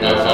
that's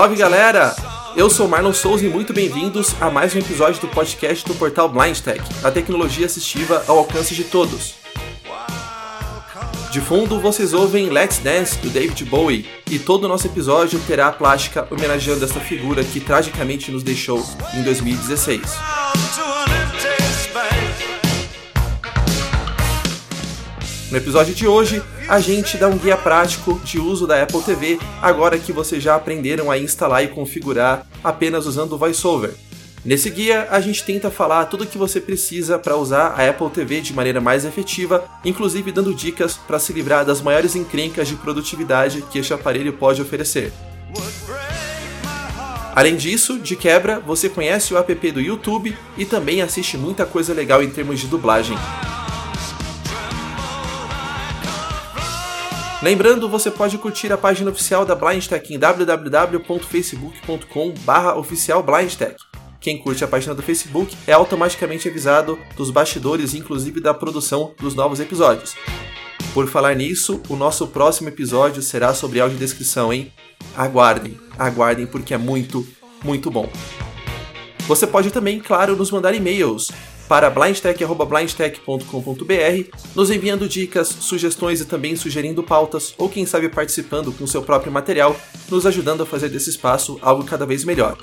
Salve galera! Eu sou Marlon Souza e muito bem-vindos a mais um episódio do podcast do portal BlindTech, a tecnologia assistiva ao alcance de todos. De fundo, vocês ouvem Let's Dance do David Bowie, e todo o nosso episódio terá a plástica homenageando esta figura que tragicamente nos deixou em 2016. No episódio de hoje, a gente dá um guia prático de uso da Apple TV, agora que vocês já aprenderam a instalar e configurar apenas usando o VoiceOver. Nesse guia, a gente tenta falar tudo o que você precisa para usar a Apple TV de maneira mais efetiva, inclusive dando dicas para se livrar das maiores encrencas de produtividade que este aparelho pode oferecer. Além disso, de quebra, você conhece o app do YouTube e também assiste muita coisa legal em termos de dublagem. Lembrando, você pode curtir a página oficial da BlindTech em www.facebook.com/oficialblindtech. Quem curte a página do Facebook é automaticamente avisado dos bastidores, inclusive da produção dos novos episódios. Por falar nisso, o nosso próximo episódio será sobre audiodescrição, hein? Aguardem, aguardem porque é muito, muito bom. Você pode também, claro, nos mandar e-mails para blindtech.blindtech.com.br, nos enviando dicas, sugestões e também sugerindo pautas, ou quem sabe participando com seu próprio material, nos ajudando a fazer desse espaço algo cada vez melhor.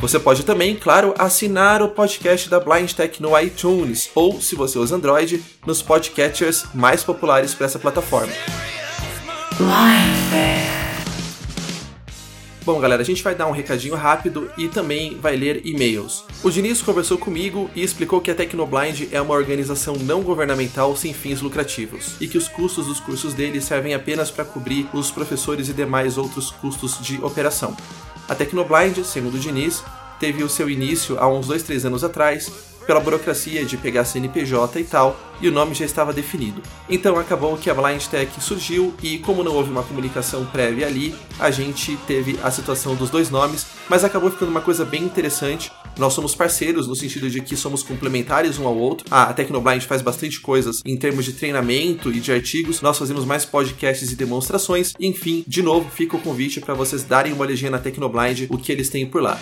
Você pode também, claro, assinar o podcast da Blind Tech no iTunes, ou, se você usa Android, nos podcatchers mais populares para essa plataforma. Bom, galera, a gente vai dar um recadinho rápido e também vai ler e-mails. O Diniz conversou comigo e explicou que a Tecnoblind é uma organização não governamental sem fins lucrativos e que os custos dos cursos dele servem apenas para cobrir os professores e demais outros custos de operação. A Tecnoblind, segundo o Diniz, teve o seu início há uns 2, 3 anos atrás pela burocracia de pegar CNPJ e tal, e o nome já estava definido. Então acabou que a Blind Tech surgiu e como não houve uma comunicação prévia ali, a gente teve a situação dos dois nomes, mas acabou ficando uma coisa bem interessante. Nós somos parceiros no sentido de que somos complementares um ao outro. A Tecnoblind faz bastante coisas em termos de treinamento e de artigos. Nós fazemos mais podcasts e demonstrações. Enfim, de novo, fica o convite para vocês darem uma olhadinha na Tecnoblind, o que eles têm por lá.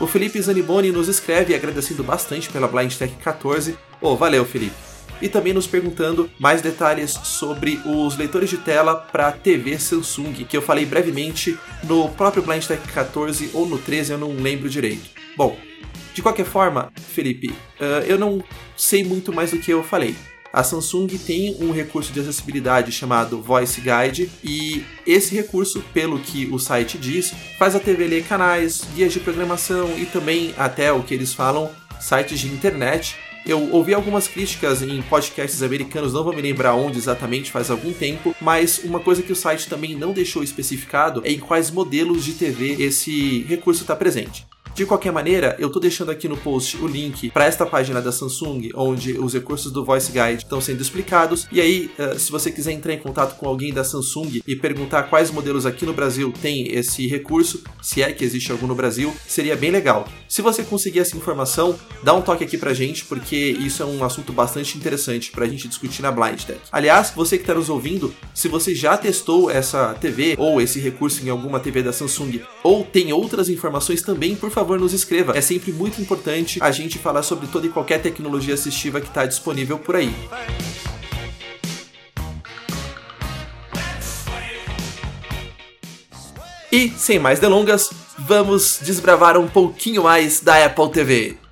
O Felipe Zaniboni nos escreve agradecendo bastante pela Blind Tech 14. Oh, valeu, Felipe. E também nos perguntando mais detalhes sobre os leitores de tela para TV Samsung, que eu falei brevemente no próprio Blind Tech 14 ou no 13, eu não lembro direito. Bom, de qualquer forma, Felipe, uh, eu não sei muito mais do que eu falei. A Samsung tem um recurso de acessibilidade chamado Voice Guide e esse recurso, pelo que o site diz, faz a TV ler canais, guias de programação e também até o que eles falam, sites de internet. Eu ouvi algumas críticas em podcasts americanos, não vou me lembrar onde exatamente, faz algum tempo, mas uma coisa que o site também não deixou especificado é em quais modelos de TV esse recurso está presente. De qualquer maneira, eu tô deixando aqui no post o link para esta página da Samsung, onde os recursos do Voice Guide estão sendo explicados. E aí, eh, se você quiser entrar em contato com alguém da Samsung e perguntar quais modelos aqui no Brasil tem esse recurso, se é que existe algum no Brasil, seria bem legal. Se você conseguir essa informação, dá um toque aqui pra gente, porque isso é um assunto bastante interessante pra gente discutir na Blind Tech. Aliás, você que está nos ouvindo, se você já testou essa TV ou esse recurso em alguma TV da Samsung, ou tem outras informações também, por favor, nos escreva. É sempre muito importante a gente falar sobre toda e qualquer tecnologia assistiva que está disponível por aí. E, sem mais delongas, vamos desbravar um pouquinho mais da Apple TV.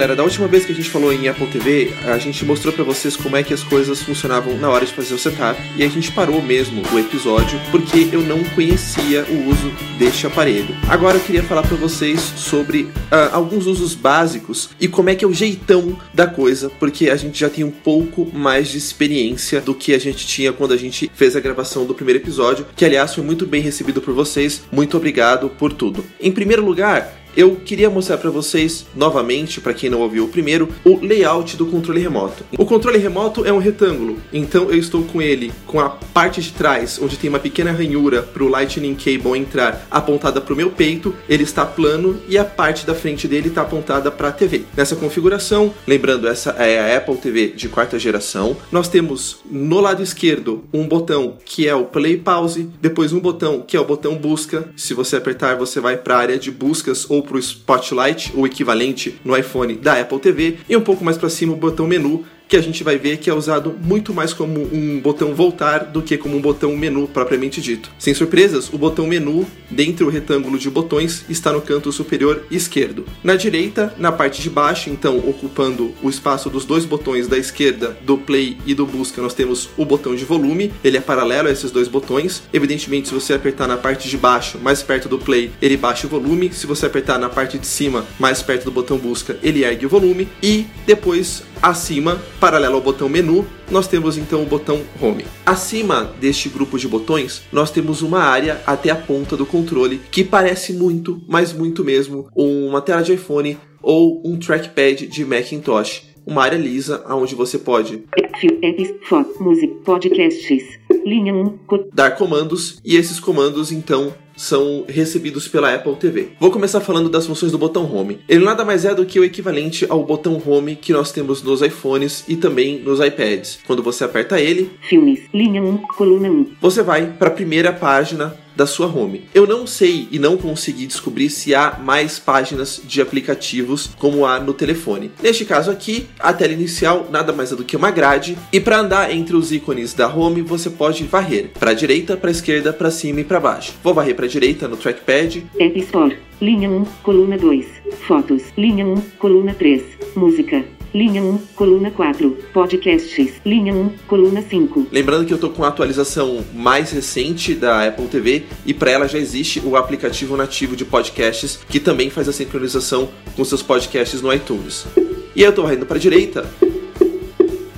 Galera, da última vez que a gente falou em Apple TV, a gente mostrou pra vocês como é que as coisas funcionavam na hora de fazer o setup e a gente parou mesmo o episódio porque eu não conhecia o uso deste aparelho. Agora eu queria falar pra vocês sobre ah, alguns usos básicos e como é que é o jeitão da coisa, porque a gente já tem um pouco mais de experiência do que a gente tinha quando a gente fez a gravação do primeiro episódio, que aliás foi muito bem recebido por vocês. Muito obrigado por tudo. Em primeiro lugar, eu queria mostrar para vocês novamente, para quem não ouviu o primeiro, o layout do controle remoto. O controle remoto é um retângulo, então eu estou com ele com a parte de trás, onde tem uma pequena ranhura para o Lightning Cable entrar, apontada para o meu peito. Ele está plano e a parte da frente dele está apontada para a TV. Nessa configuração, lembrando essa é a Apple TV de quarta geração, nós temos no lado esquerdo um botão que é o Play Pause, depois um botão que é o botão Busca. Se você apertar, você vai para a área de buscas ou para o Spotlight, o equivalente no iPhone da Apple TV, e um pouco mais para cima o botão menu, que a gente vai ver que é usado muito mais como um botão voltar do que como um botão menu propriamente dito. Sem surpresas, o botão menu, dentro do retângulo de botões, está no canto superior esquerdo. Na direita, na parte de baixo, então ocupando o espaço dos dois botões da esquerda, do play e do busca, nós temos o botão de volume, ele é paralelo a esses dois botões. Evidentemente, se você apertar na parte de baixo, mais perto do play, ele baixa o volume. Se você apertar na parte de cima, mais perto do botão busca, ele ergue o volume. E depois Acima, paralelo ao botão menu, nós temos então o botão Home. Acima deste grupo de botões, nós temos uma área até a ponta do controle que parece muito, mas muito mesmo, uma tela de iPhone ou um trackpad de Macintosh. Uma área lisa onde você pode Apps, foto, música, podcasts. Linha 1, co- dar comandos e esses comandos então são recebidos pela Apple TV. Vou começar falando das funções do botão Home. Ele nada mais é do que o equivalente ao botão Home que nós temos nos iPhones e também nos iPads. Quando você aperta ele, filmes. Linha 1, coluna 1. você vai para a primeira página da sua home. Eu não sei e não consegui descobrir se há mais páginas de aplicativos como há no telefone. Neste caso aqui, a tela inicial nada mais é do que uma grade e para andar entre os ícones da home você pode varrer para a direita, para a esquerda, para cima e para baixo. Vou varrer para a direita no trackpad, App Store. Linha 1, coluna 2. Fotos. Linha 1, coluna 3. Música. Linha 1, coluna 4. Podcasts. Linha 1, coluna 5. Lembrando que eu tô com a atualização mais recente da Apple TV e para ela já existe o aplicativo nativo de podcasts que também faz a sincronização com seus podcasts no iTunes. E eu tô indo para direita.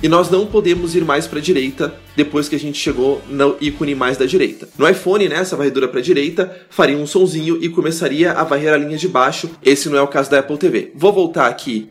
E nós não podemos ir mais para direita depois que a gente chegou no ícone mais da direita. No iPhone, né, essa varredura para direita faria um sonzinho e começaria a varrer a linha de baixo. Esse não é o caso da Apple TV. Vou voltar aqui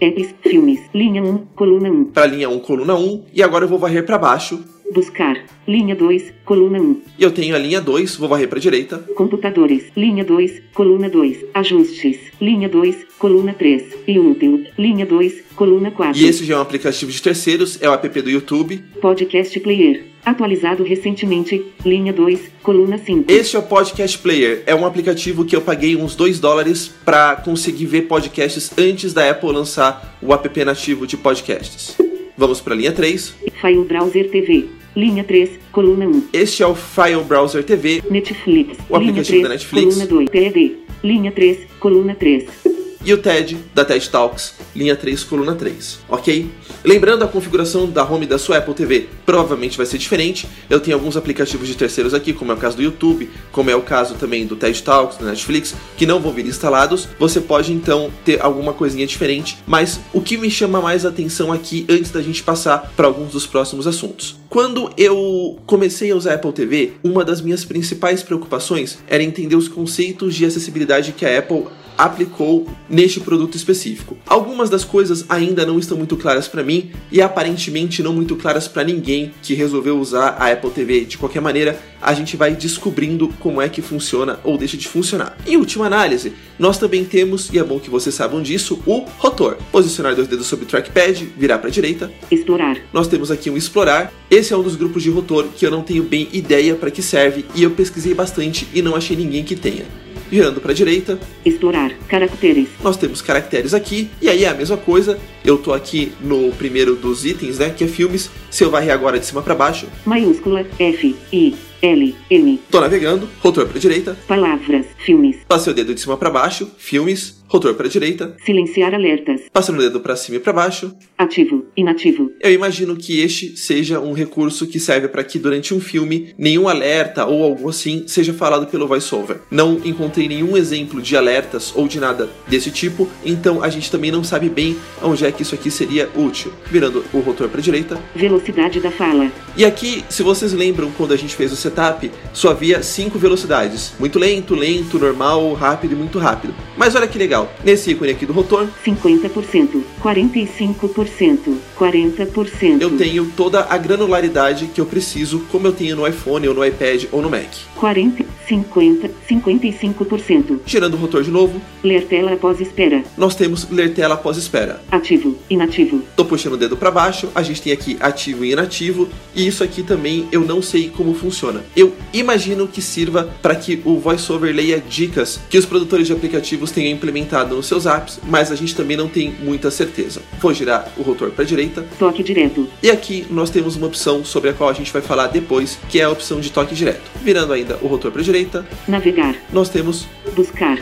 Apps, filmes. Linha 1, coluna 1. para a linha 1, coluna 1 e agora eu vou varrer para baixo. Buscar. Linha 2, coluna 1. E eu tenho a linha 2, vou varrer para direita. Computadores. Linha 2, coluna 2. Ajustes. Linha 2, coluna 3. E útil. Linha 2, coluna 4. E esse já é um aplicativo de terceiros, é o app do YouTube. Podcast Player. Atualizado recentemente. Linha 2, coluna 5. Este é o Podcast Player, é um aplicativo que eu paguei uns 2 dólares para conseguir ver podcasts antes da Apple lançar o app nativo de podcasts. Vamos para a linha 3. File Browser TV. Linha 3, coluna 1. Este é o File Browser TV, Netflix. O aplicativo 3, da Netflix. Coluna 2. TED. Linha 3, coluna 3. E o TED da TED Talks, linha 3, coluna 3, ok? Lembrando, a configuração da home da sua Apple TV provavelmente vai ser diferente. Eu tenho alguns aplicativos de terceiros aqui, como é o caso do YouTube, como é o caso também do TED Talks, da Netflix, que não vão vir instalados. Você pode então ter alguma coisinha diferente, mas o que me chama mais atenção aqui, antes da gente passar para alguns dos próximos assuntos. Quando eu comecei a usar a Apple TV, uma das minhas principais preocupações era entender os conceitos de acessibilidade que a Apple aplicou neste produto específico. Algumas das coisas ainda não estão muito claras para mim e aparentemente não muito claras para ninguém que resolveu usar a Apple TV. De qualquer maneira, a gente vai descobrindo como é que funciona ou deixa de funcionar. Em última análise, nós também temos, e é bom que vocês saibam disso, o rotor. Posicionar dois dedos sobre o trackpad, virar para a direita. Explorar. Nós temos aqui um explorar. Esse é um dos grupos de rotor que eu não tenho bem ideia para que serve e eu pesquisei bastante e não achei ninguém que tenha. Virando para a direita, Explorar. Caracteres. nós temos caracteres aqui, e aí é a mesma coisa. Eu tô aqui no primeiro dos itens, né, que é filmes. Se eu varrer agora de cima para baixo, Maiúscula. F. I. L. M. tô navegando, rotor para a direita, Palavras. Filmes. passei o dedo de cima para baixo, filmes, rotor para a direita, Silenciar alertas. passando o dedo para cima e para baixo. Ativo. Inativo. Eu imagino que este seja um recurso que serve para que durante um filme nenhum alerta ou algo assim seja falado pelo voiceover. Não encontrei nenhum exemplo de alertas ou de nada desse tipo, então a gente também não sabe bem onde é que isso aqui seria útil. Virando o rotor para a direita. Velocidade da fala. E aqui, se vocês lembram quando a gente fez o setup, só havia cinco velocidades: muito lento, lento, normal, rápido e muito rápido. Mas olha que legal, nesse ícone aqui do rotor, 50%. 45%. 40%. eu tenho toda a granularidade que eu preciso, como eu tenho no iPhone ou no iPad ou no Mac. 40, 50, 55%. Girando o rotor de novo, Ler tela após espera. nós temos ler tela após espera. Ativo. Inativo. Tô puxando o dedo para baixo, a gente tem aqui ativo e inativo, e isso aqui também eu não sei como funciona. Eu imagino que sirva para que o VoiceOver leia dicas que os produtores de aplicativos tenham implementado nos seus apps, mas a gente também não tem muita certeza. Vou girar o rotor para a direita, Toque direto. e aqui nós temos uma opção sobre a qual a gente vai falar depois, que é a opção de toque direto. Virando ainda o rotor para a direita, Navegar. nós temos Buscar.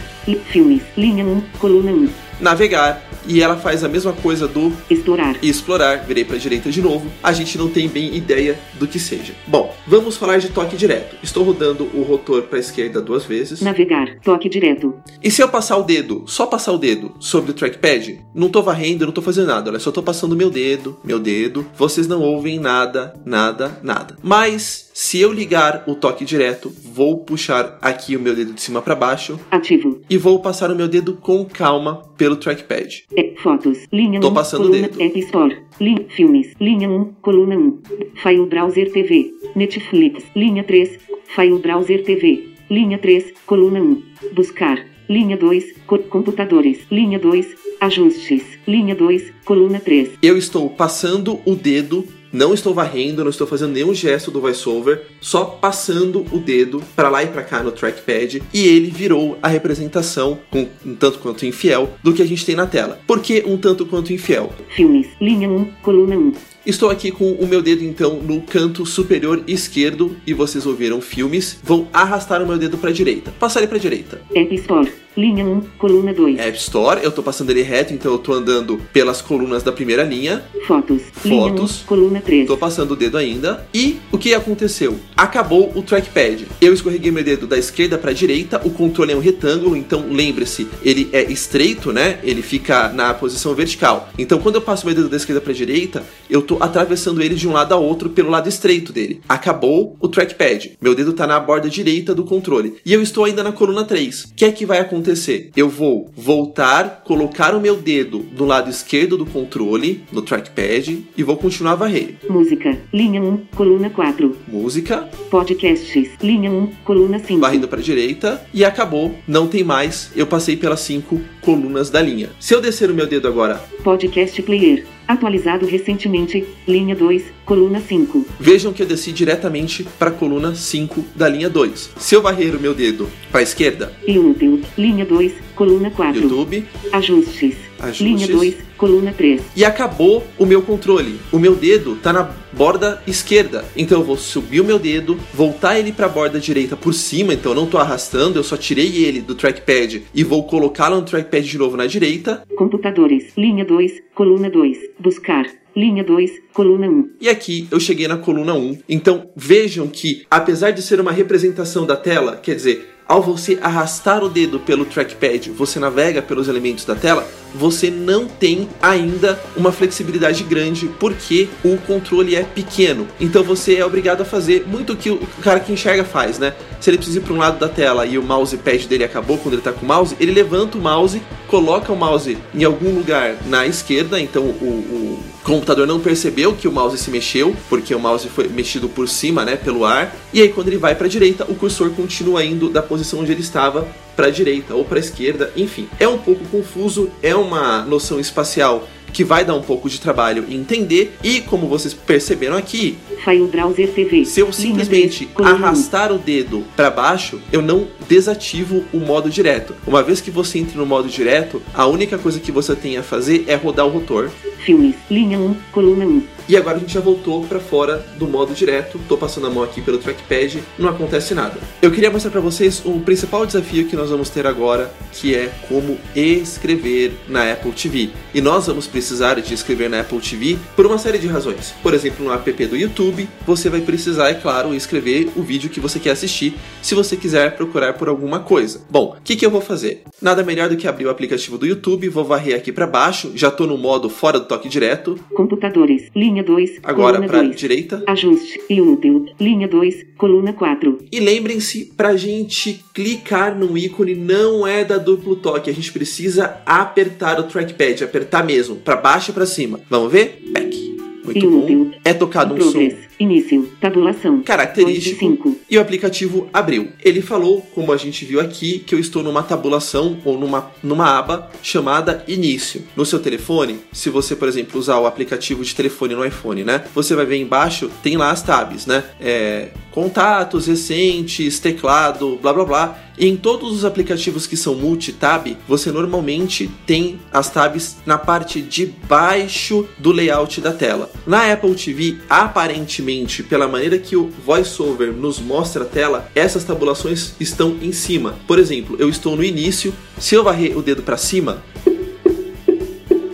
Filmes. Linha 1. Coluna 1. Navegar, e ela faz a mesma coisa do Explorar. explorar, virei para a direita de novo, a gente não tem bem ideia do que seja. Bom, vamos falar de toque direto. Estou rodando o rotor para a esquerda duas vezes. Navegar. Toque direto. E se eu passar o dedo, só passar o dedo sobre o trackpad, não tô varrendo, não tô fazendo nada, olha, só tô passando meu dedo, meu dedo, vocês não ouvem nada, nada, nada. Mas se eu ligar o toque direto, vou puxar aqui o meu dedo de cima para baixo Ativo. e vou passar o meu dedo com calma pelo trackpad. É, fotos. Linha Tô 1. passando o coluna dedo. App Store. Lin, filmes. Linha 1. Coluna 1. File Browser TV. Netflix. Linha 3. File Browser TV. Linha 3. Coluna 1. Buscar. Linha 2. co- computadores. Linha 2. Ajustes. Linha 2. Coluna 3. eu estou passando o dedo, não estou varrendo, não estou fazendo nenhum gesto do voiceover, só passando o dedo para lá e para cá no trackpad e ele virou a representação, com um tanto quanto infiel, do que a gente tem na tela. Por que um tanto quanto infiel? Filmes. Linha 1. Coluna 1. Estou aqui com o meu dedo então no canto superior esquerdo e vocês ouviram filmes. Vou arrastar o meu dedo para a direita. Passar ele para a direita. App Store. Linha 1. Coluna 2. App Store, eu estou passando ele reto, então eu estou andando pelas colunas da primeira linha. Fotos. Linha 1. Fotos. Coluna 3. Tô passando o dedo ainda. E o que aconteceu? Acabou o trackpad. Eu escorreguei meu dedo da esquerda para a direita. O controle é um retângulo, então lembre-se, ele é estreito, né? Ele fica na posição vertical. Então quando eu passo meu dedo da esquerda para a direita, eu tô atravessando ele de um lado a outro pelo lado estreito dele. Acabou o trackpad. Meu dedo tá na borda direita do controle. E eu estou ainda na coluna 3. O que é que vai acontecer? Eu vou voltar, colocar o meu dedo do lado esquerdo do controle, no trackpad, e vou continuar a varrer. Música. Linha 1. Coluna 4. Música, Podcasts. Linha 1. Coluna 5. varrendo para direita e acabou, não tem mais. Eu passei pelas cinco colunas da linha. Se eu descer o meu dedo agora, Podcast Player. Atualizado recentemente. Linha 2. Coluna 5. vejam que eu desci diretamente para a coluna 5 da linha 2. Se eu varrer o meu dedo para a esquerda, YouTube. Linha 2. Coluna 4. YouTube, Ajustes. Ajustes. Linha 2. Coluna 3. e acabou o meu controle. O meu dedo tá na borda esquerda. Então eu vou subir o meu dedo, voltar ele para a borda direita por cima, então eu não tô arrastando, eu só tirei ele do trackpad e vou colocá-lo no trackpad de novo na direita. Computadores. Linha 2. Coluna 2. Buscar. Linha 2. Coluna 1. E aqui eu cheguei na coluna 1. Então vejam que, apesar de ser uma representação da tela, quer dizer, ao você arrastar o dedo pelo trackpad, você navega pelos elementos da tela, você não tem ainda uma flexibilidade grande porque o controle é pequeno. Então você é obrigado a fazer muito o que o cara que enxerga faz, né? Se ele precisa ir para um lado da tela e o mousepad dele acabou quando ele está com o mouse, ele levanta o mouse, coloca o mouse em algum lugar na esquerda, então o, o computador não percebeu que o mouse se mexeu, porque o mouse foi mexido por cima, né, pelo ar. E aí quando ele vai para a direita, o cursor continua indo da posição onde ele estava para a direita ou para a esquerda, enfim. É um pouco confuso, é uma noção espacial que vai dar um pouco de trabalho em entender e como vocês perceberam aqui, se eu simplesmente arrastar o dedo para baixo, eu não desativo o modo direto. Uma vez que você entre no modo direto, a única coisa que você tem a fazer é rodar o rotor. Filmes. Linha 1, coluna 1. E agora a gente já voltou para fora do modo direto. Tô passando a mão aqui pelo trackpad, não acontece nada. Eu queria mostrar para vocês o principal desafio que nós vamos ter agora, que é como escrever na Apple TV. E nós vamos precisar de escrever na Apple TV por uma série de razões. Por exemplo, no app do YouTube, você vai precisar, é claro, escrever o vídeo que você quer assistir, se você quiser procurar por alguma coisa. Bom, o que, que eu vou fazer? Nada melhor do que abrir o aplicativo do YouTube, vou varrer aqui para baixo, já tô no modo fora do toque direto. Computadores. Linha 2, Agora para 2. direita. Ajuste. Inútil. Linha 2, coluna 4. E lembrem-se, pra gente clicar no ícone não é da duplo toque, a gente precisa apertar o trackpad, apertar mesmo, pra baixo e pra cima. Vamos ver? Back. Muito. É tocado um som Progress. Início. Tabulação. característico 5. e o aplicativo abriu. Ele falou, como a gente viu aqui, que eu estou numa tabulação ou numa, numa aba chamada Início. No seu telefone, se você, por exemplo, usar o aplicativo de telefone no iPhone, né? Você vai ver embaixo, tem lá as tabs, né? É, contatos recentes, teclado, blá blá blá. E em todos os aplicativos que são multi-tab, você normalmente tem as tabs na parte de baixo do layout da tela. Na Apple TV, aparentemente, pela maneira que o VoiceOver nos mostra a tela, essas tabulações estão em cima. Por exemplo, eu estou no início, se eu varrer o dedo para cima,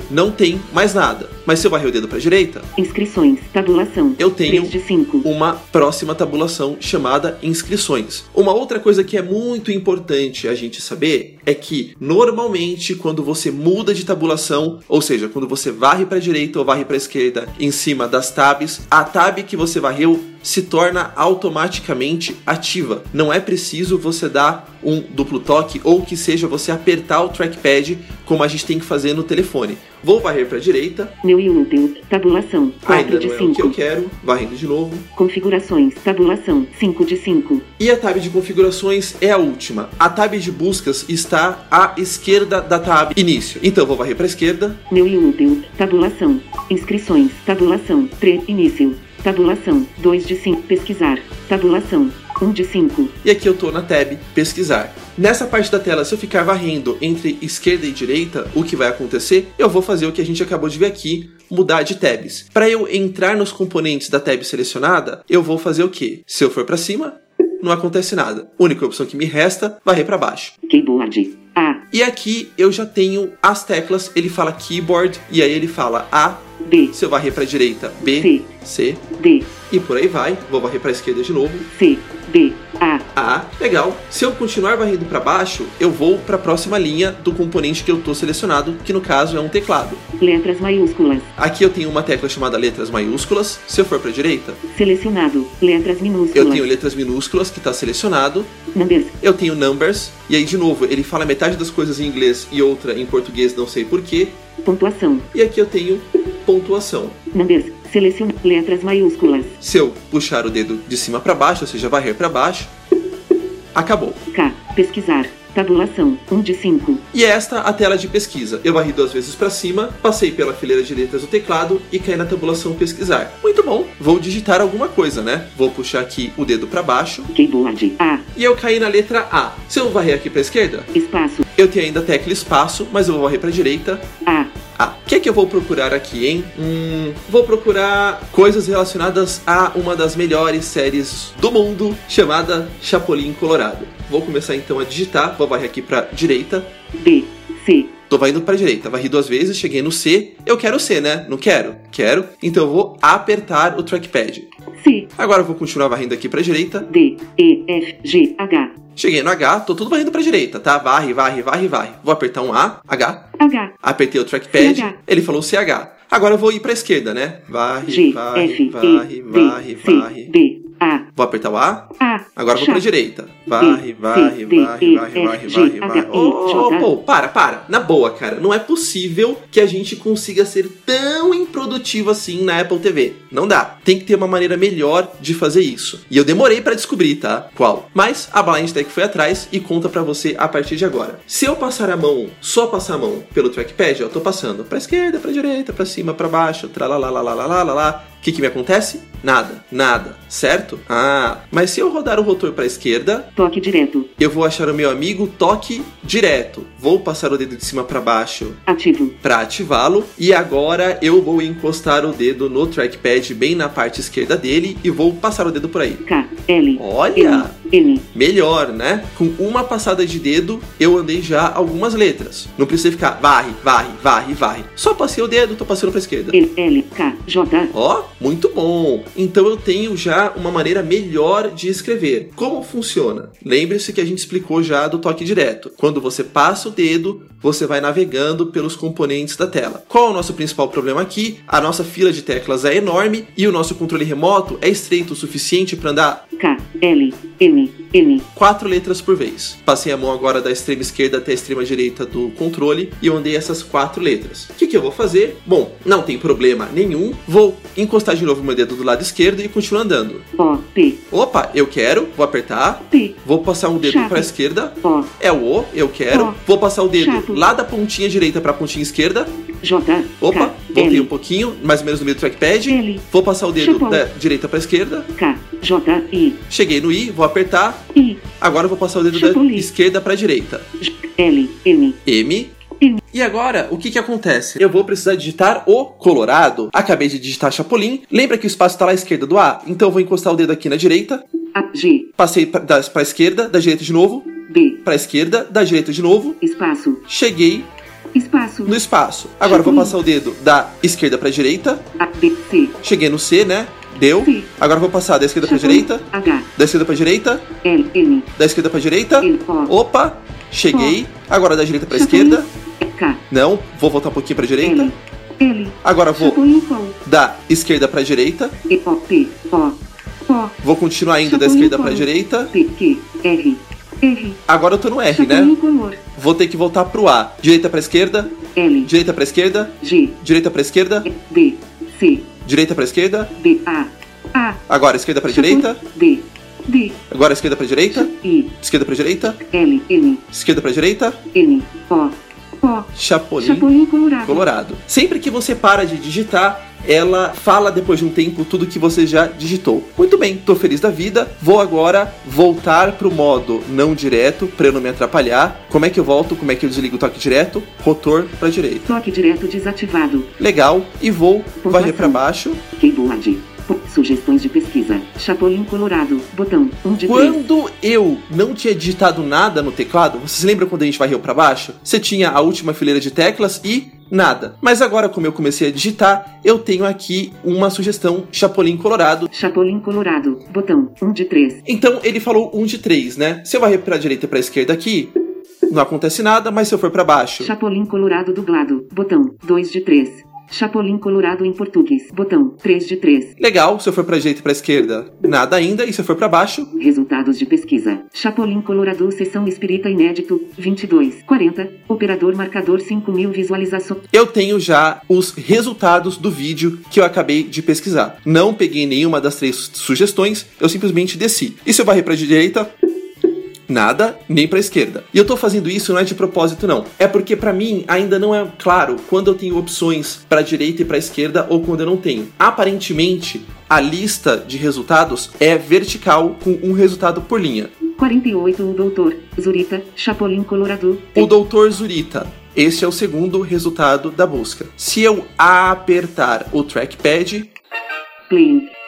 não tem mais nada. Mas se eu varrer o dedo para direita, Inscrições. Tabulação. Eu tenho 3 de 5. uma próxima tabulação chamada inscrições. Uma outra coisa que é muito importante a gente saber é que normalmente quando você muda de tabulação, ou seja, quando você varre para direita ou varre para esquerda em cima das tabs, a tab que você varreu se torna automaticamente ativa. Não é preciso você dar um duplo toque ou que seja você apertar o trackpad como a gente tem que fazer no telefone. Vou varrer para direita, Meu inútil. Tabulação. 4 ainda de não é o que eu 5. quero, varrendo de novo. Configurações. Tabulação. 5 de 5. E a tab de configurações é a última. A tab de buscas está à esquerda da tab início. Então vou varrer para a esquerda. Meu inútil. Tabulação. Inscrições. Tabulação. 3. Início. Tabulação. 2 de 5. Pesquisar. Tabulação. 1 de 5. E aqui eu tô na tab pesquisar. Nessa parte da tela, se eu ficar varrendo entre esquerda e direita, o que vai acontecer? Eu vou fazer o que a gente acabou de ver aqui, mudar de tabs. Para eu entrar nos componentes da tab selecionada, eu vou fazer o quê? Se eu for para cima, não acontece nada. A única opção que me resta, varrer para baixo. Keyboard. A. E aqui eu já tenho as teclas, ele fala keyboard e aí ele fala A, B. se eu varrer para direita, B, C. C D. e por aí vai. Vou varrer para esquerda de novo. C. D. A. A, legal. Se eu continuar varrendo para baixo, eu vou para a próxima linha do componente que eu estou selecionado, que no caso é um teclado. Letras maiúsculas. Aqui eu tenho uma tecla chamada letras maiúsculas. Se eu for para a direita, Selecionado. Letras eu minúsculas. tenho letras minúsculas que está selecionado. Numbers. Eu tenho numbers. E aí de novo, ele fala metade das coisas em inglês e outra em português, não sei porquê. Pontuação. E aqui eu tenho pontuação. Numbers. Seleciona. Letras maiúsculas. Se eu puxar o dedo de cima para baixo, ou seja, varrer para baixo, acabou. K. Pesquisar. Tabulação. 1 de 5. E esta a tela de pesquisa. Eu varri duas vezes para cima, passei pela fileira de letras do teclado e caí na tabulação pesquisar. Muito bom. Vou digitar alguma coisa, né? Vou puxar aqui o dedo para baixo Keyboard. A. e eu caí na letra A. Se eu varrer aqui para esquerda, Espaço. eu tenho ainda a tecla espaço, mas eu vou varrer para direita. A. Ah, o que é que eu vou procurar aqui, hein? Hum, vou procurar coisas relacionadas a uma das melhores séries do mundo, chamada Chapolin Colorado. Vou começar então a digitar, vou varrer aqui pra direita. B. C. Tô varrendo pra direita, varri duas vezes, cheguei no C. Eu quero C, né? Não quero? Quero. Então eu vou apertar o trackpad. C, Agora eu vou continuar varrendo aqui pra direita. D, E, F, G, H, Cheguei no H, tô tudo varrendo pra direita, tá? Varre, varre, varre, varre. Vou apertar um A, H. H, Apertei o trackpad, CH. ele falou CH. Agora eu vou ir pra esquerda, né? Varre, G, varre, F, varre, E, varre, D, varre. C, A, Vou apertar o A. A, Agora vou pra direita. Varre, varre, varre, varre, varre, varre, varre. Ô, J. pô, para, para. Na boa, cara. Não é possível que a gente consiga ser tão improdutivo assim na Apple TV. Não dá. Tem que ter uma maneira melhor de fazer isso. E eu demorei pra descobrir, tá? Qual? Mas a Blind Tech foi atrás e conta pra você a partir de agora. Se eu passar a mão, só passar a mão pelo trackpad, eu tô passando pra esquerda, pra direita, pra cima, pra baixo, tralalalalalalala. O que, que me acontece? Nada, nada, certo? Ah, mas se eu rodar o rotor para a esquerda, toque direto, eu vou achar o meu amigo toque direto. Vou passar o dedo de cima para baixo ativo, para ativá-lo e agora eu vou encostar o dedo no trackpad bem na parte esquerda dele e vou passar o dedo por aí. K, L, Olha, Melhor, né? Com uma passada de dedo eu andei já algumas letras. Não precisa ficar varre, varre, varre, varre. Só passei o dedo, tô passando para esquerda. L, L, K, J, Ó, muito bom! Então eu tenho já uma maneira melhor de escrever. Como funciona? Lembre-se que a gente explicou já do toque direto. Quando você passa o dedo, você vai navegando pelos componentes da tela. Qual é o nosso principal problema aqui? A nossa fila de teclas é enorme e o nosso controle remoto é estreito o suficiente para andar K, L, N, N, quatro letras por vez. Passei a mão agora da extrema esquerda até a extrema direita do controle e eu andei essas quatro letras. O que, que eu vou fazer? Bom, não tem problema nenhum. Vou encostar de novo meu dedo do lado esquerdo e continuar andando. O, P, Opa, eu quero, vou apertar. P, Vou passar um dedo para a esquerda. O, É o O, eu quero. Ó, Vou passar o dedo chato. lá da pontinha direita para a pontinha esquerda. J, Opa, K, voltei um L, pouquinho, mais ou menos no meio do trackpad. L, Vou passar o dedo Chapão. da direita para a esquerda. K, J, I, Cheguei no I, vou apertar. I, Agora vou passar o dedo da Chapolin. esquerda para a direita. L, M, M. M. E agora, o que que acontece? Eu vou precisar digitar o Colorado. Acabei de digitar Chapolin. Lembra que o espaço está lá à esquerda do A? Então eu vou encostar o dedo aqui na direita. A, G, Passei para a esquerda, da direita de novo. B, Para a esquerda, da direita de novo. espaço, Cheguei espaço, no espaço. Agora vou passar o dedo da esquerda para a direita. A, B, C, Cheguei no C, né? Deu. Sim. Agora vou passar da esquerda para direita. H, Da esquerda para a direita. L, M, Da esquerda para direita. L, O, Opa, cheguei. Agora da direita para esquerda. K, Não, vou voltar um pouquinho para a direita. L, L, Agora vou da esquerda para a direita. E, O, P, O, O, Vou continuar indo da esquerda para a direita. P, Q, R, R, Agora eu tô no R, né? Vou ter que voltar pro A. Direita para esquerda, L, direita para esquerda, G, direita para esquerda, D, C, direita para esquerda. B, A, A, Agora esquerda para direita. D, D, Agora esquerda para direita. I, Esquerda para direita. L, M, Esquerda para direita. N, O, O, Chapolin. Chapolin colorado, Colorado. Sempre que você para de digitar, ela fala depois de um tempo tudo que você já digitou. Muito bem, tô feliz da vida. Vou agora voltar pro modo não direto para eu não me atrapalhar. Como é que eu volto? Como é que eu desligo o toque direto? Rotor para direita. toque direto desativado, Legal. E vou Pontuação. varrer para baixo. keyboard, sugestões de pesquisa, Chapolin colorado, botão, 1 de 3, Quando eu não tinha digitado nada no teclado, vocês lembram quando a gente varreu para baixo? Você tinha a última fileira de teclas e nada. Mas agora, como eu comecei a digitar, eu tenho aqui uma sugestão Chapolin Colorado. Chapolin colorado, botão, 1 de 3, Então ele falou um de três, né? Se eu varrer para direita e para esquerda aqui, não acontece nada, mas se eu for para baixo, Chapolin colorado dublado, botão, 2 de 3, Chapolin colorado em português, botão, 3 de 3, legal. Se eu for para direita e para esquerda, nada ainda. E se eu for para baixo, Resultados de pesquisa. Chapolin Colorado Sessão Espírita Inédito, 22, 40, Operador Marcador 5000 Visualização. eu tenho já os resultados do vídeo que eu acabei de pesquisar. Não peguei nenhuma das três sugestões, eu simplesmente desci. E se eu varrer para direita, nada, nem para esquerda. E eu tô fazendo isso não é de propósito não. É porque para mim ainda não é claro quando eu tenho opções para direita e para esquerda ou quando eu não tenho. Aparentemente, a lista de resultados é vertical com um resultado por linha. 48 O Doutor, Zurita, Chapolin Colorado. O Doutor Zurita. Este é o segundo resultado da busca. Se eu apertar o trackpad, Play.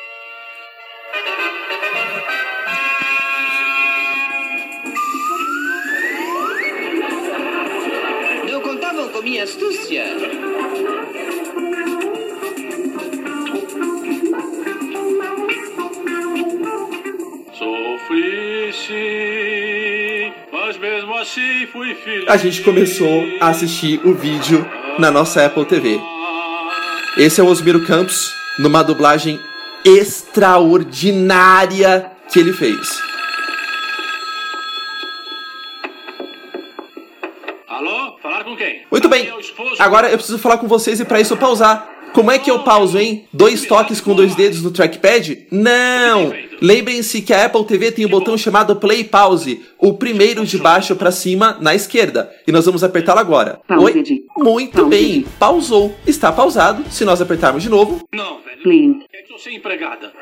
A gente começou a assistir o vídeo na nossa Apple TV. Esse é o Osmiro Campos, numa dublagem extraordinária que ele fez. Alô? Falar com quem? Muito bem, é agora eu preciso falar com vocês e para isso eu pausar. Como é que eu pauso, hein? Dois toques com dois dedos no trackpad? Não! Lembrem-se que a Apple TV tem um botão chamado Play Pause, o primeiro de baixo para cima na esquerda. E nós vamos apertá-lo agora. Pause Oi? Muito Pause bem, pausou. Está pausado. Se nós apertarmos de novo, Não, velho. Play. É que eu sou empregada.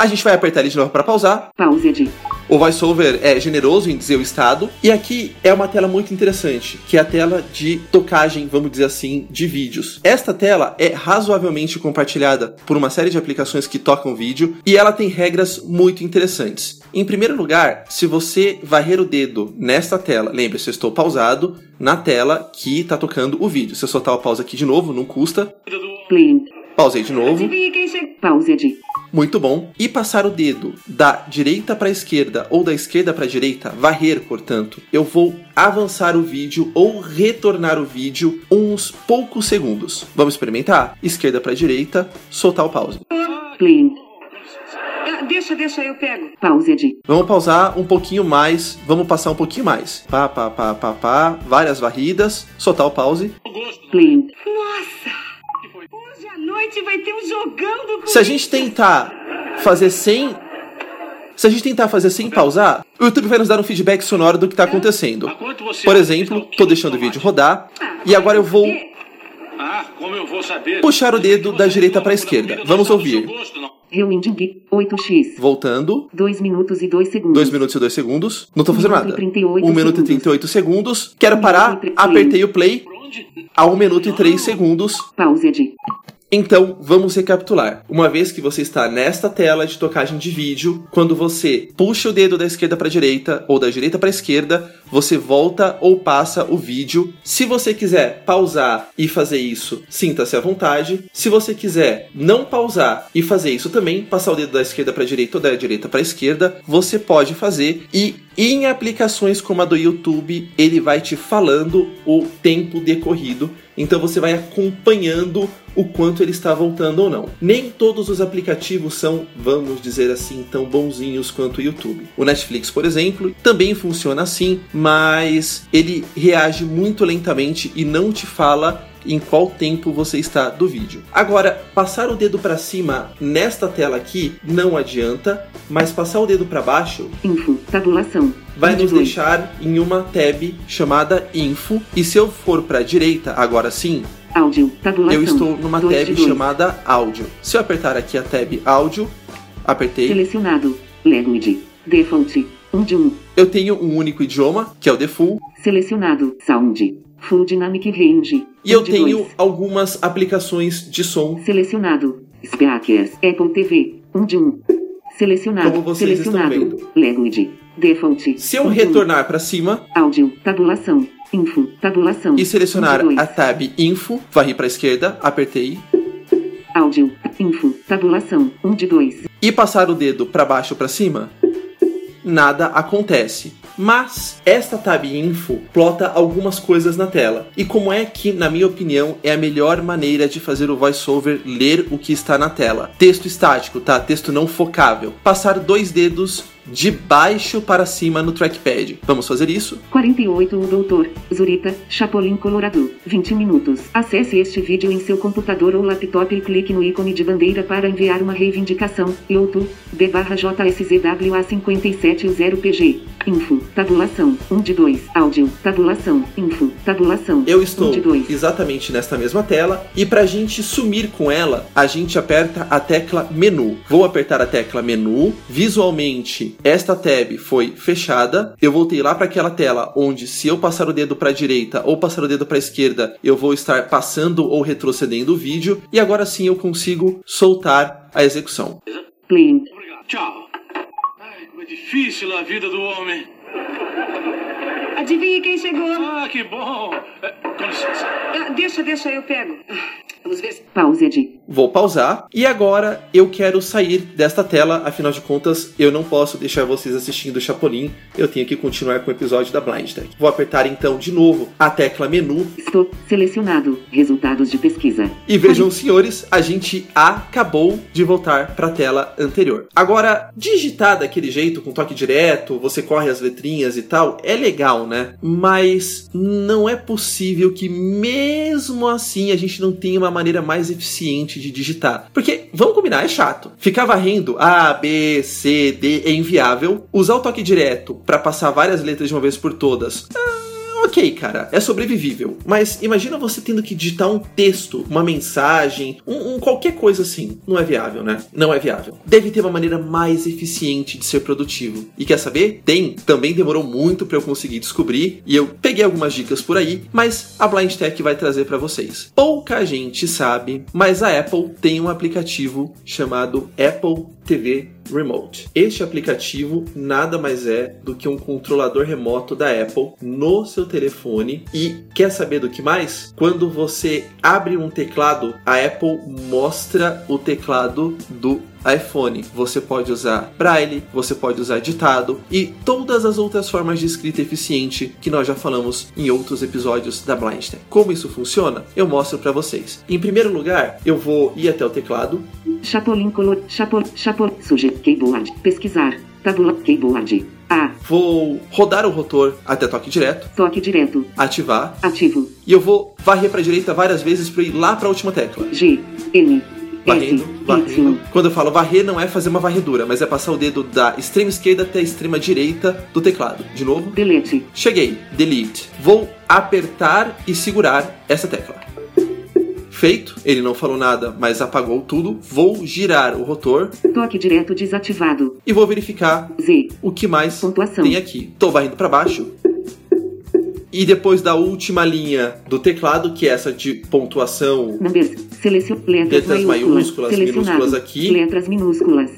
A gente vai apertar ele de novo para pausar. Paused. O VoiceOver é generoso em dizer o estado. E aqui é uma tela muito interessante, que é a tela de tocagem, vamos dizer assim, de vídeos. Esta tela é razoavelmente compartilhada por uma série de aplicações que tocam vídeo e ela tem regras muito interessantes. Em primeiro lugar, se você varrer o dedo nesta tela, lembre-se, eu estou pausado na tela que está tocando o vídeo. Se eu soltar o pause aqui de novo, não custa. Play. Pausei de novo. Paused. Muito bom. E passar o dedo da direita para a esquerda ou da esquerda para a direita, varrer, portanto, eu vou avançar o vídeo ou retornar o vídeo uns poucos segundos. Vamos experimentar? Esquerda para a direita, soltar o pause. Play. Ah, deixa, deixa, eu pego. Paused. Vamos pausar um pouquinho mais, vamos passar um pouquinho mais. Pá, pá, pá, pá, pá, várias varridas, soltar o pause. Play. Nossa! Noite vai ter um jogando com Se a gente tentar fazer sem. Se a gente tentar fazer sem pausar, o YouTube vai nos dar um feedback sonoro do que está acontecendo. Por exemplo, estou deixando o vídeo rodar e agora eu vou Ah, como eu vou saber? Puxar o dedo da direita pra Quando a esquerda. Vamos ouvir. Rewinding. 8x. voltando. 2 minutos e 2 segundos. 2 minutos e 2 segundos. Não tô fazendo Um minuto nada. e 38 1 minuto e segundos. 38 segundos. Quero parar, apertei o play a 1 minuto e 3 segundos. Paused. Então, vamos recapitular. Uma vez que você está nesta tela de tocagem de vídeo, quando você puxa o dedo da esquerda para a direita ou da direita para a esquerda, você volta ou passa o vídeo. Se você quiser pausar e fazer isso, sinta-se à vontade. Se você quiser não pausar e fazer isso também, passar o dedo da esquerda para a direita ou da direita para a esquerda, você pode fazer e em aplicações como a do YouTube, ele vai te falando o tempo decorrido. Então você vai acompanhando o quanto ele está voltando ou não. Nem todos os aplicativos são, vamos dizer assim, tão bonzinhos quanto o YouTube. O Netflix, por exemplo, também funciona assim, mas ele reage muito lentamente e não te fala em qual tempo você está do vídeo. Agora, passar o dedo para cima nesta tela aqui não adianta, mas passar o dedo para baixo Info. Tabulação. vai nos 22. deixar em uma tab chamada Info. E se eu for para a direita, agora sim, Áudio. Tabulação. eu estou numa Dois tab chamada Áudio. Se eu apertar aqui a tab Áudio, apertei, Selecionado. Language. Default. 1 de 1. eu tenho um único idioma, que é o default, Selecionado. Sound. Full Dynamic Range. e eu Um tenho dois. algumas aplicações de som. Selecionado. Speakers. Apple TV. 1 de 1. Selecionado. Como vocês estão Selecionado. Language. Default. Se eu 1 de 1. retornar para cima Áudio. Tabulação. Info. Tabulação. e selecionar 1 de 2. a tab Info, varri para a esquerda, apertei, Áudio. Info. Tabulação. 1 de 2. e passar o dedo para baixo ou para cima, nada acontece. Mas esta tab info plota algumas coisas na tela. E como é que, na minha opinião, é a melhor maneira de fazer o voiceover ler o que está na tela? Texto estático, tá? Texto não focável. Passar dois dedos de baixo para cima no trackpad. Vamos fazer isso? 48 O Doutor, Zurita, Chapolin, Colorado. 20 minutos. Acesse este vídeo em seu computador ou laptop e clique no ícone de bandeira para enviar uma reivindicação. YouTube, B barra JSZWA 570PG. Info, tabulação. 1 de 2. Áudio, tabulação. Info, tabulação. Eu 1 estou de 2. exatamente nesta mesma tela e para a gente sumir com ela, a gente aperta a tecla menu. Vou apertar a tecla menu. Visualmente, esta tab foi fechada. Eu voltei lá para aquela tela onde se eu passar o dedo para a direita ou passar o dedo para a esquerda, eu vou estar passando ou retrocedendo o vídeo e agora sim eu consigo soltar a execução. Play. Obrigado. Tchau. Como é difícil a vida do homem. Adivinha quem chegou? Ah, que bom. É, Ah, deixa, deixa, eu pego. Ah, Vamos ver se. Paused. vou pausar. E agora eu quero sair desta tela, afinal de contas, eu não posso deixar vocês assistindo o Chapolin. Eu tenho que continuar com o episódio da Blind Tech. Vou apertar então de novo a tecla menu Estou selecionado. Resultados de pesquisa. E vejam, senhores, a gente acabou de voltar para a tela anterior. Agora, digitar daquele jeito, com toque direto, você corre as letrinhas e tal, é legal, né? Mas não é que, mesmo assim, a gente não tenha uma maneira mais eficiente de digitar. Porque, vamos combinar, é chato. Ficar varrendo A, B, C, D é inviável. Usar o toque direto para passar várias letras de uma vez por todas. ah, Ok, cara, é sobrevivível. Mas imagina você tendo que digitar um texto, uma mensagem, um, um qualquer coisa assim. Não é viável, né? Não é viável. Deve ter uma maneira mais eficiente de ser produtivo. E quer saber? Tem. Também demorou muito para eu conseguir descobrir. E eu peguei algumas dicas por aí, mas a Blind Tech vai trazer para vocês. Pouca gente sabe, mas a Apple tem um aplicativo chamado Apple TV Remote. Este aplicativo nada mais é do que um controlador remoto da Apple no seu telefone. E quer saber do que mais? Quando você abre um teclado, a Apple mostra o teclado do iPhone. Você pode usar Braille, você pode usar ditado e todas as outras formas de escrita eficiente que nós já falamos em outros episódios da Blind Tech. Como isso funciona? Eu mostro para vocês. Em primeiro lugar, eu vou ir até o teclado, Chapolin color. Chapol. Chapol. Sujeito. Keyboard. Pesquisar. Tabula. Keyboard. A. vou rodar o rotor até toque direto, Toque direto. ativar Ativo. e eu vou varrer para a direita várias vezes para ir lá para a última tecla. G. N. Varrendo, varrendo. Quando eu falo varrer, não é fazer uma varredura, mas é passar o dedo da extrema esquerda até a extrema direita do teclado. De novo. Delete. Cheguei. Delete. Vou apertar e segurar essa tecla. Feito. Ele não falou nada, mas apagou tudo. Vou girar o rotor Toque direto desativado. e vou verificar Z. o que mais Pontuação. tem aqui. Tô varrendo para baixo. E depois da última linha do teclado, que é essa de pontuação, Numbers. Selecion. Letras, Letras maiúsculas. minúsculas aqui. Letras minúsculas.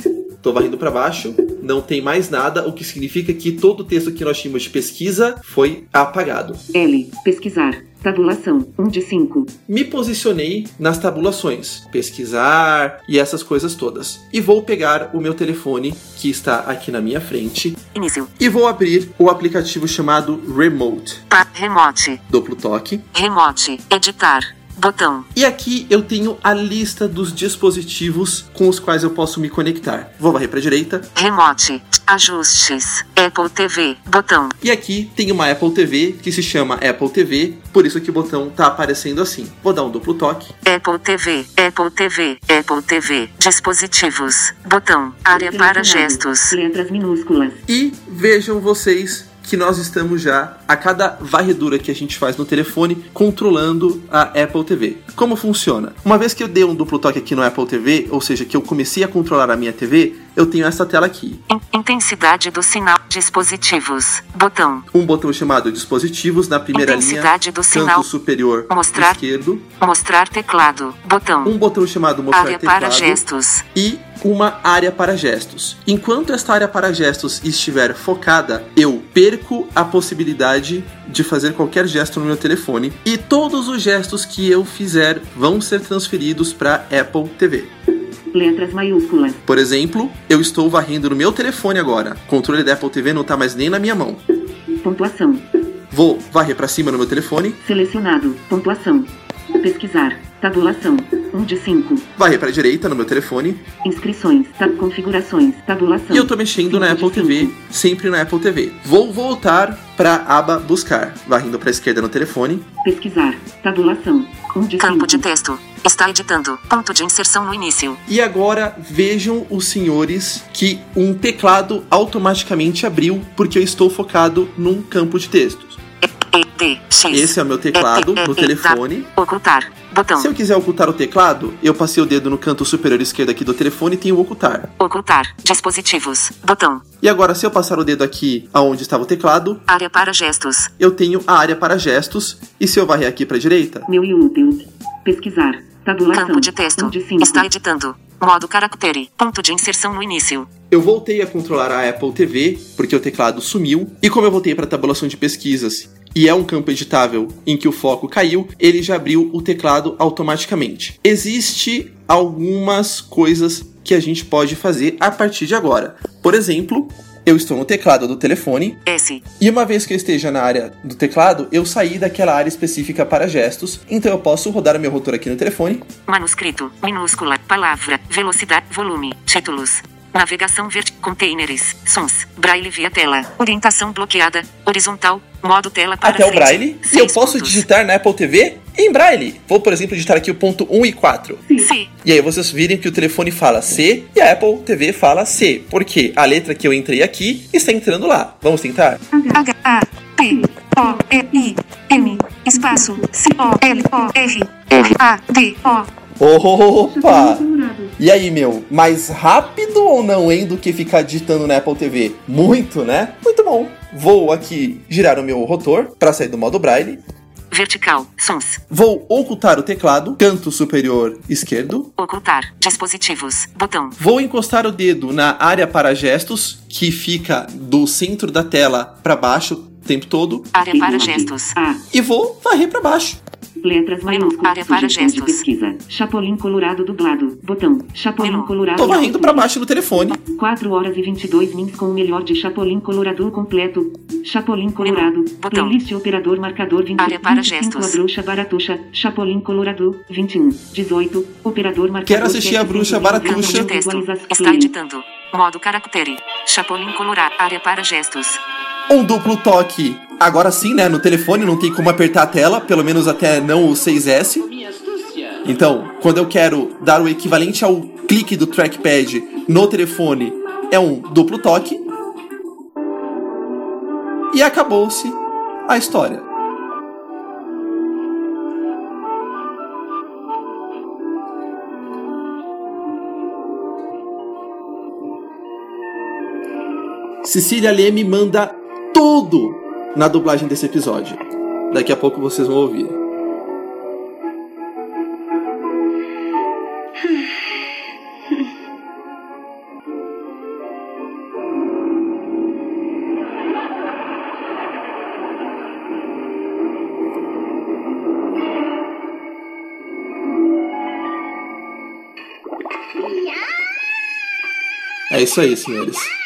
tô varrendo para baixo, não tem mais nada, o que significa que todo o texto que nós tínhamos de pesquisa foi apagado. L. Pesquisar. Tabulação. 1 de 5. Me posicionei nas tabulações, pesquisar e essas coisas todas. E vou pegar o meu telefone, que está aqui na minha frente, Início. e vou abrir o aplicativo chamado Remote. Pa. Remote. Duplo toque. Remote. Editar. Botão. E aqui eu tenho a lista dos dispositivos com os quais eu posso me conectar. Vou varrer para a direita. Remote. Ajustes. Apple TV. Botão. E aqui tem uma Apple TV que se chama Apple TV, por isso que o botão tá aparecendo assim. Vou dar um duplo toque. Apple TV. Apple TV. Apple TV. Dispositivos. Botão. Área para gestos. Letras minúsculas. E vejam vocês que nós estamos já a cada varredura que a gente faz no telefone controlando a Apple TV. Como funciona? Uma vez que eu dei um duplo toque aqui no Apple TV, ou seja, que eu comecei a controlar a minha TV, eu tenho essa tela aqui. In- Intensidade do sinal. Dispositivos. Botão. Um botão chamado dispositivos na primeira linha, Intensidade do canto sinal. superior Mostrar. esquerdo, Mostrar teclado. Botão. um botão chamado mostrar Área teclado para gestos. e uma área para gestos. Enquanto esta área para gestos estiver focada, eu perco a possibilidade de fazer qualquer gesto no meu telefone e todos os gestos que eu fizer vão ser transferidos para Apple TV. Letras maiúsculas. Por exemplo, eu estou varrendo no meu telefone agora. O controle da Apple TV não está mais nem na minha mão. Pontuação. Vou varrer para cima no meu telefone, Selecionado. Pontuação. Pesquisar. Tabulação. 1 de 5. varrer para a direita no meu telefone Inscrições. Tab configurações. Tabulação. e eu estou mexendo na Apple TV, cinco. sempre na Apple TV. Vou voltar para a aba buscar, varrendo para a esquerda no telefone Pesquisar. Tabulação. 1 de 5. Campo de texto. Está editando. Ponto de inserção no início. E agora vejam os senhores que um teclado automaticamente abriu porque eu estou focado num campo de textos. D, X. Esse é o meu teclado no telefone. Ocultar. Botão. Se eu quiser ocultar o teclado, eu passei o dedo no canto superior esquerdo aqui do telefone e tenho o ocultar. Ocultar. Dispositivos. Botão. E agora, se eu passar o dedo aqui aonde estava o teclado, Área para gestos. eu tenho a área para gestos. E se eu varrer aqui para a direita, Meu e útil. Pesquisar. Tabulação. Campo de texto. 1 de 5. Está editando. Modo caractere. Ponto de inserção no início. eu voltei a controlar a Apple TV porque o teclado sumiu. E como eu voltei para a tabulação de pesquisas e é um campo editável em que o foco caiu, ele já abriu o teclado automaticamente. Existe algumas coisas que a gente pode fazer a partir de agora. Por exemplo, eu estou no teclado do telefone S. e uma vez que eu esteja na área do teclado, eu saí daquela área específica para gestos, então eu posso rodar o meu rotor aqui no telefone Manuscrito. Minúscula. Palavra. Velocidade. Volume. Títulos. Navegação verde. Containers. Sons. Braille via tela. Orientação bloqueada. Horizontal. Modo tela para até o frente. Braille e eu posso pontos. digitar na Apple TV em Braille. Vou, por exemplo, digitar aqui o ponto 1 e 4. C. E aí vocês virem que o telefone fala C e a Apple TV fala C, porque a letra que eu entrei aqui está entrando lá. Vamos tentar? H. A. P. O. E. I. M. Espaço. C. O. L. O. R. R. A. D. O. Opa! E aí, meu, mais rápido ou não, hein, do que ficar digitando na Apple TV? Muito, né? Muito bom. Vou aqui girar o meu rotor para sair do modo Braille. Vertical. Sons. Vou ocultar o teclado, canto superior esquerdo. Ocultar. Dispositivos. Botão. Vou encostar o dedo na área para gestos, que fica do centro da tela para baixo o tempo todo, Área para gestos. A. e vou varrer para baixo. Letras maiúsculas. Área para Sugestão de gestos. pesquisa. Chapolin colorado dublado. Botão. Chapolin Menu. colorado. Tô varrendo para baixo no telefone. 4 horas e 22 mins com o melhor de Chapolin Colorado completo. Chapolin Colorado. Botão. Playlist operador marcador 20, Área para 25 gestos. a bruxa baratuxa. Chapolin Colorado 21. 18. Operador marcador. Quero assistir a bruxa baratuxa. Texto. Está editando. Modo caractere. Chapolin colorado. Área para gestos. Um duplo toque. Agora sim, né? No telefone não tem como apertar a tela, pelo menos até não o 6S. Então, quando eu quero dar o equivalente ao clique do trackpad no telefone, é um duplo toque. E acabou-se a história. Cecília Leme manda tudo na dublagem desse episódio. Daqui a pouco vocês vão ouvir. É isso aí, senhores.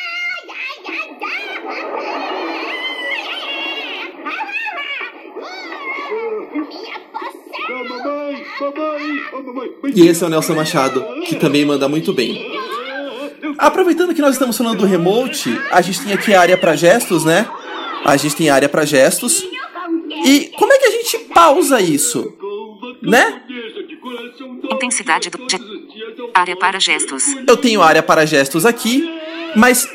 E esse é o Nelson Machado, que também manda muito bem. Aproveitando que nós estamos falando do remote, a gente tem aqui a área para gestos, né? A gente tem a área para gestos. E como é que a gente pausa isso? Né? Intensidade do. Área para gestos. Eu tenho área para gestos aqui, mas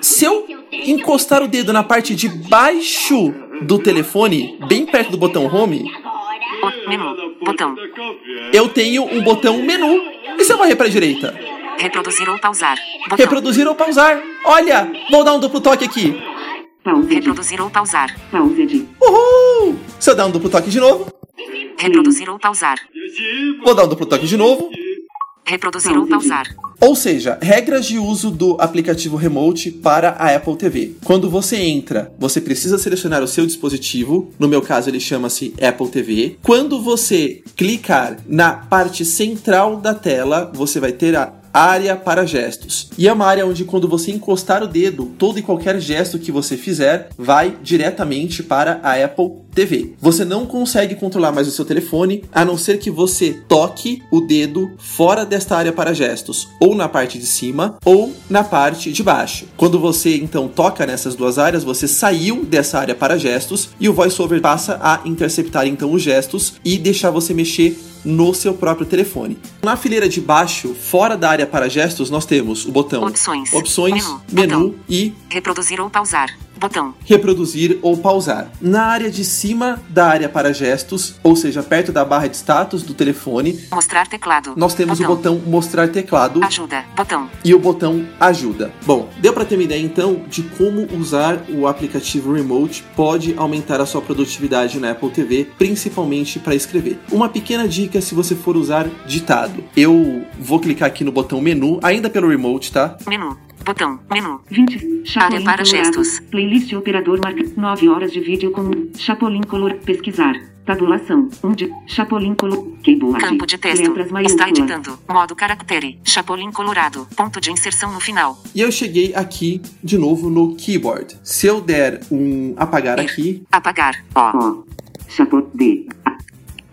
se eu encostar o dedo na parte de baixo do telefone, bem perto do botão home. Botão. eu tenho um botão menu. E se eu varrer para a direita? Reproduzir ou pausar. Botão. Reproduzir ou pausar? Olha, vou dar um duplo toque aqui. Pause. Reproduzir ou pausar. Pause. Uhul! Se eu dar um duplo toque de novo, Reproduzir ou pausar. vou dar um duplo toque de novo. Reproduzir ou pausar. Ou seja, regras de uso do aplicativo Remote para a Apple TV. Quando você entra, você precisa selecionar o seu dispositivo. No meu caso, ele chama-se Apple TV. Quando você clicar na parte central da tela, você vai ter a área para gestos. E é uma área onde quando você encostar o dedo, todo e qualquer gesto que você fizer vai diretamente para a Apple TV. Você não consegue controlar mais o seu telefone, a não ser que você toque o dedo fora desta área para gestos, ou na parte de cima, ou na parte de baixo. Quando você então toca nessas duas áreas, você saiu dessa área para gestos e o VoiceOver passa a interceptar então os gestos e deixar você mexer no seu próprio telefone. Na fileira de baixo, fora da área para gestos, nós temos o botão Opções. Opções, Menu. menu e Reproduzir ou pausar. Botão. reproduzir ou pausar. Na área de cima da área para gestos, ou seja, perto da barra de status do telefone, Mostrar teclado. nós temos o botão mostrar teclado Ajuda. Botão. e o botão ajuda. Bom, deu para ter uma ideia então de como usar o aplicativo Remote pode aumentar a sua produtividade na Apple TV, principalmente para escrever. Uma pequena dica se você for usar ditado. Eu vou clicar aqui no botão menu, ainda pelo Remote, tá? Menu. Botão. Menu. 20. Chapolin Área para colorado. gestos. Playlist operador marca 9 horas de vídeo com Chapolin color. Pesquisar. Tabulação. 1 de Chapolin color. Keyboard. Campo de texto. Está editando. Modo caractere. Chapolin colorado. Ponto de inserção no final. E eu cheguei aqui de novo no keyboard. Se eu der um apagar aqui, Apagar. O. O. Chapo D. A.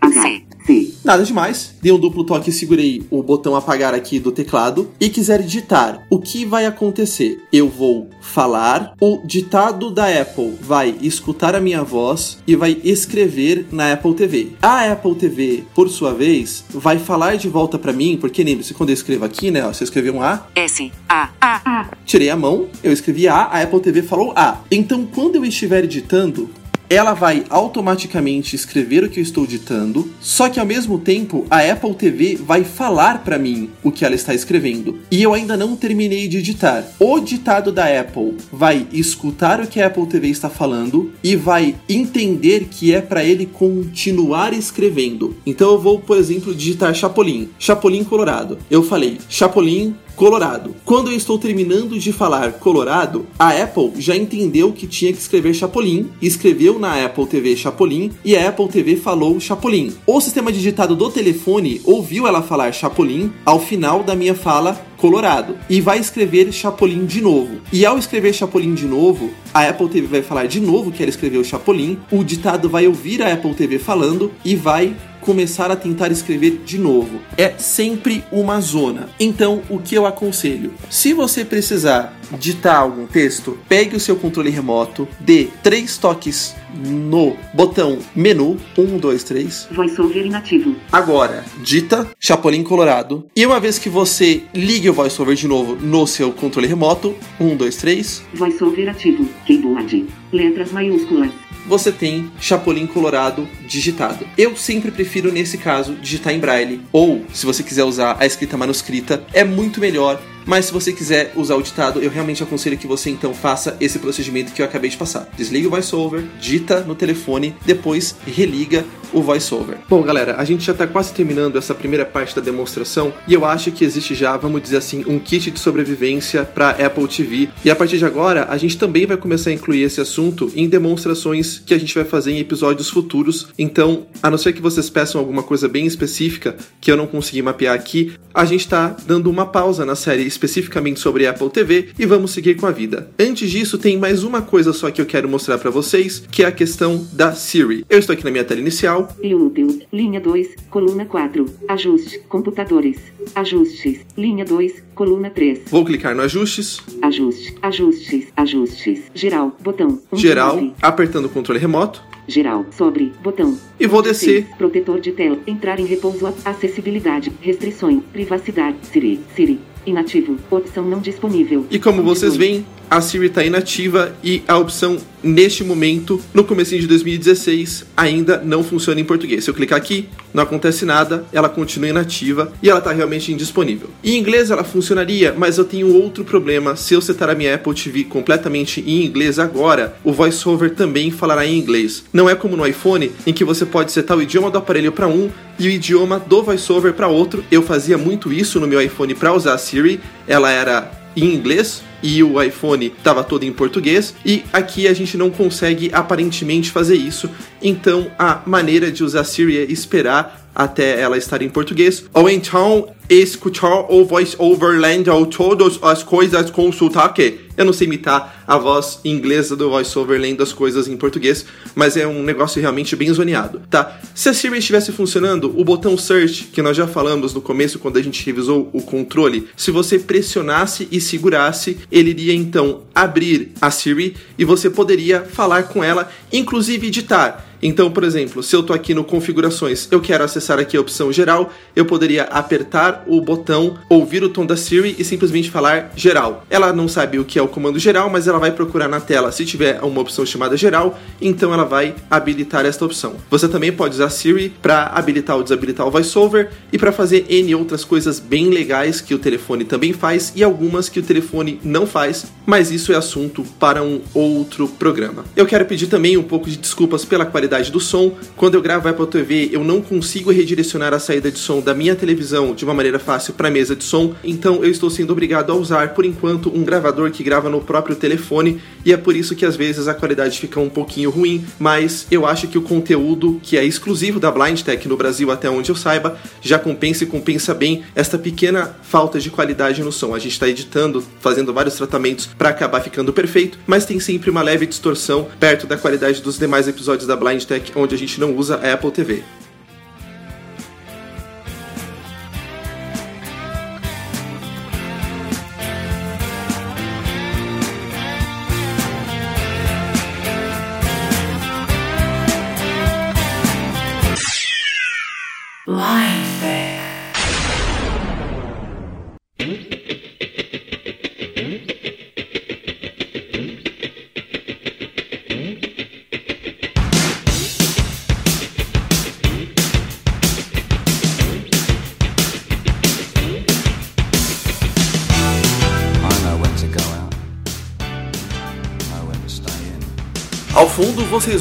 H. C. C. nada demais. Dei um duplo toque e segurei o botão apagar aqui do teclado e quiser digitar. O que vai acontecer? Eu vou falar, o ditado da Apple vai escutar a minha voz e vai escrever na Apple TV. A Apple TV, por sua vez, vai falar de volta pra mim, porque lembre-se, quando eu escrevo aqui, né, ó, você escreveu um A, S. A. A. A. tirei a mão, eu escrevi A, a Apple TV falou A. Então, quando eu estiver editando, ela vai automaticamente escrever o que eu estou ditando, só que ao mesmo tempo a Apple TV vai falar para mim o que ela está escrevendo. E eu ainda não terminei de editar. O ditado da Apple vai escutar o que a Apple TV está falando e vai entender que é para ele continuar escrevendo. Então eu vou, por exemplo, digitar Chapolin, Chapolin Colorado. Eu falei Chapolin Colorado. Quando eu estou terminando de falar Colorado, a Apple já entendeu que tinha que escrever Chapolin, escreveu na Apple TV Chapolin e a Apple TV falou Chapolin. O sistema digitado do telefone ouviu ela falar Chapolin ao final da minha fala Colorado e vai escrever Chapolin de novo. E ao escrever Chapolin de novo, a Apple TV vai falar de novo que ela escreveu Chapolin, o ditado vai ouvir a Apple TV falando e vai começar a tentar escrever de novo. É sempre uma zona. Então, o que eu aconselho? Se você precisar ditar algum texto, pegue o seu controle remoto, dê três toques no botão menu 1, 2, 3. VoiceOver inativo. Agora, dita Chapolin Colorado. E uma vez que você ligue o VoiceOver de novo no seu controle remoto, 1, 2, 3, VoiceOver ativo. Keyboard. Letras maiúsculas. Você tem Chapolin Colorado digitado. Eu sempre prefiro, nesse caso, digitar em braille. Ou, se você quiser usar a escrita manuscrita, é muito melhor. Mas se você quiser usar o ditado, eu realmente aconselho que você então faça esse procedimento que eu acabei de passar. Desliga o VoiceOver, dita no telefone, depois religa o VoiceOver. Bom, galera, a gente já está quase terminando essa primeira parte da demonstração e eu acho que existe já, vamos dizer assim, um kit de sobrevivência para Apple TV. E a partir de agora, a gente também vai começar a incluir esse assunto em demonstrações que a gente vai fazer em episódios futuros. Então, a não ser que vocês peçam alguma coisa bem específica que eu não consegui mapear aqui, a gente está dando uma pausa na série especificamente sobre Apple TV e vamos seguir com a vida. Antes disso, tem mais uma coisa só que eu quero mostrar para vocês, que é a questão da Siri. Eu estou aqui na minha tela inicial, Inútil. Linha 2, coluna 4. Ajuste. Computadores. Ajustes. Linha 2, coluna 3. vou clicar no ajustes, Ajuste. Ajustes. Ajustes. Geral. Botão. Um geral, nove. apertando o controle remoto Geral. Sobre. Botão. e vou de descer seis. Protetor de tela. Entrar em repouso. Acessibilidade. Restrições. Privacidade. Siri. Siri. Inativo. Opção não disponível. E como vocês veem, a Siri está inativa e a opção neste momento, no comecinho de 2016, ainda não funciona em português. Se eu clicar aqui, não acontece nada, ela continua inativa e ela está realmente indisponível. Em inglês ela funcionaria, mas eu tenho outro problema. Se eu setar a minha Apple TV completamente em inglês agora, o VoiceOver também falará em inglês. Não é como no iPhone, em que você pode setar o idioma do aparelho para um e o idioma do VoiceOver para outro. Eu fazia muito isso no meu iPhone para usar a Siri. Ela era em inglês e o iPhone estava todo em português e aqui a gente não consegue aparentemente fazer isso. Então a maneira de usar Siri é esperar até ela estar em português ou então escutar o voice over lendo todas as coisas com sotaque. Eu não sei imitar a voz inglesa do voiceover lendo as coisas em português, mas é um negócio realmente bem zoneado, tá? Se a Siri estivesse funcionando, o botão search, que nós já falamos no começo quando a gente revisou o controle, se você pressionasse e segurasse, ele iria então abrir a Siri e você poderia falar com ela, inclusive editar. Então, por exemplo, se eu tô aqui no configurações, eu quero acessar aqui a opção geral, eu poderia apertar o botão, ouvir o tom da Siri e simplesmente falar geral. Ela não sabe o que é o comando geral, mas ela vai procurar na tela se tiver uma opção chamada geral, então ela vai habilitar esta opção. Você também pode usar Siri para habilitar ou desabilitar o VoiceOver e para fazer N outras coisas bem legais que o telefone também faz e algumas que o telefone não faz, mas isso é assunto para um outro programa. Eu quero pedir também um pouco de desculpas pela qualidade qualidade do som. Quando eu gravo Apple TV, eu não consigo redirecionar a saída de som da minha televisão de uma maneira fácil para a mesa de som, então eu estou sendo obrigado a usar por enquanto um gravador que grava no próprio telefone e é por isso que às vezes a qualidade fica um pouquinho ruim, mas eu acho que o conteúdo que é exclusivo da Blind Tech no Brasil até onde eu saiba já compensa e compensa bem esta pequena falta de qualidade no som. A gente está editando, fazendo vários tratamentos para acabar ficando perfeito, mas tem sempre uma leve distorção perto da qualidade dos demais episódios da Blind Onde a gente não usa Apple TV.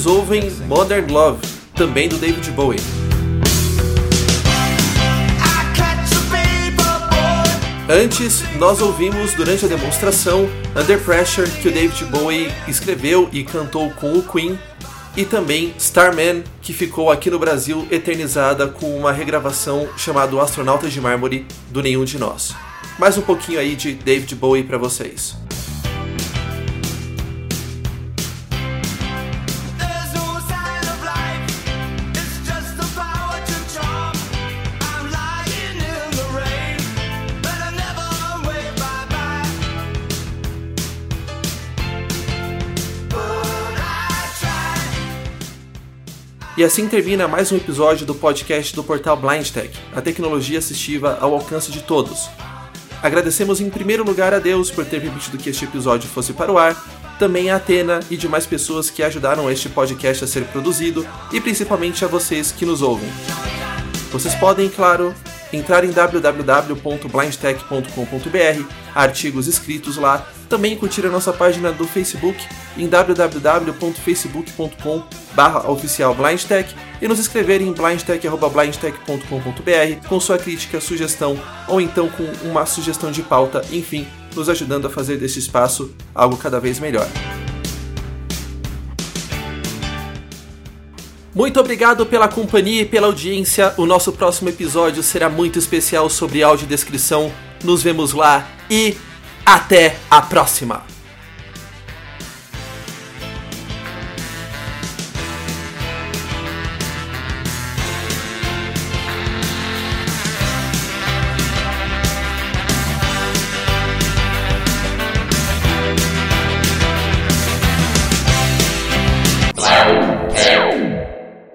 Ouvem Modern Love, também do David Bowie. Antes, nós ouvimos durante a demonstração Under Pressure, que o David Bowie escreveu e cantou com o Queen, e também Starman, que ficou aqui no Brasil eternizada com uma regravação chamada Astronautas de Mármore do Nenhum de Nós. Mais um pouquinho aí de David Bowie para vocês. E assim termina mais um episódio do podcast do portal Blind Tech, a tecnologia assistiva ao alcance de todos. Agradecemos em primeiro lugar a Deus por ter permitido que este episódio fosse para o ar, também a Atena e demais pessoas que ajudaram este podcast a ser produzido e principalmente a vocês que nos ouvem. Vocês podem, claro, entrar em www.blindtech.com.br, artigos escritos lá, também curtir a nossa página do Facebook em www.facebook.com/oficialblindtech e nos escrever em blindtech@blindtech.com.br com sua crítica, sugestão ou então com uma sugestão de pauta, enfim, nos ajudando a fazer deste espaço algo cada vez melhor. Muito obrigado pela companhia e pela audiência. O nosso próximo episódio será muito especial sobre audiodescrição. Nos vemos lá e até a próxima!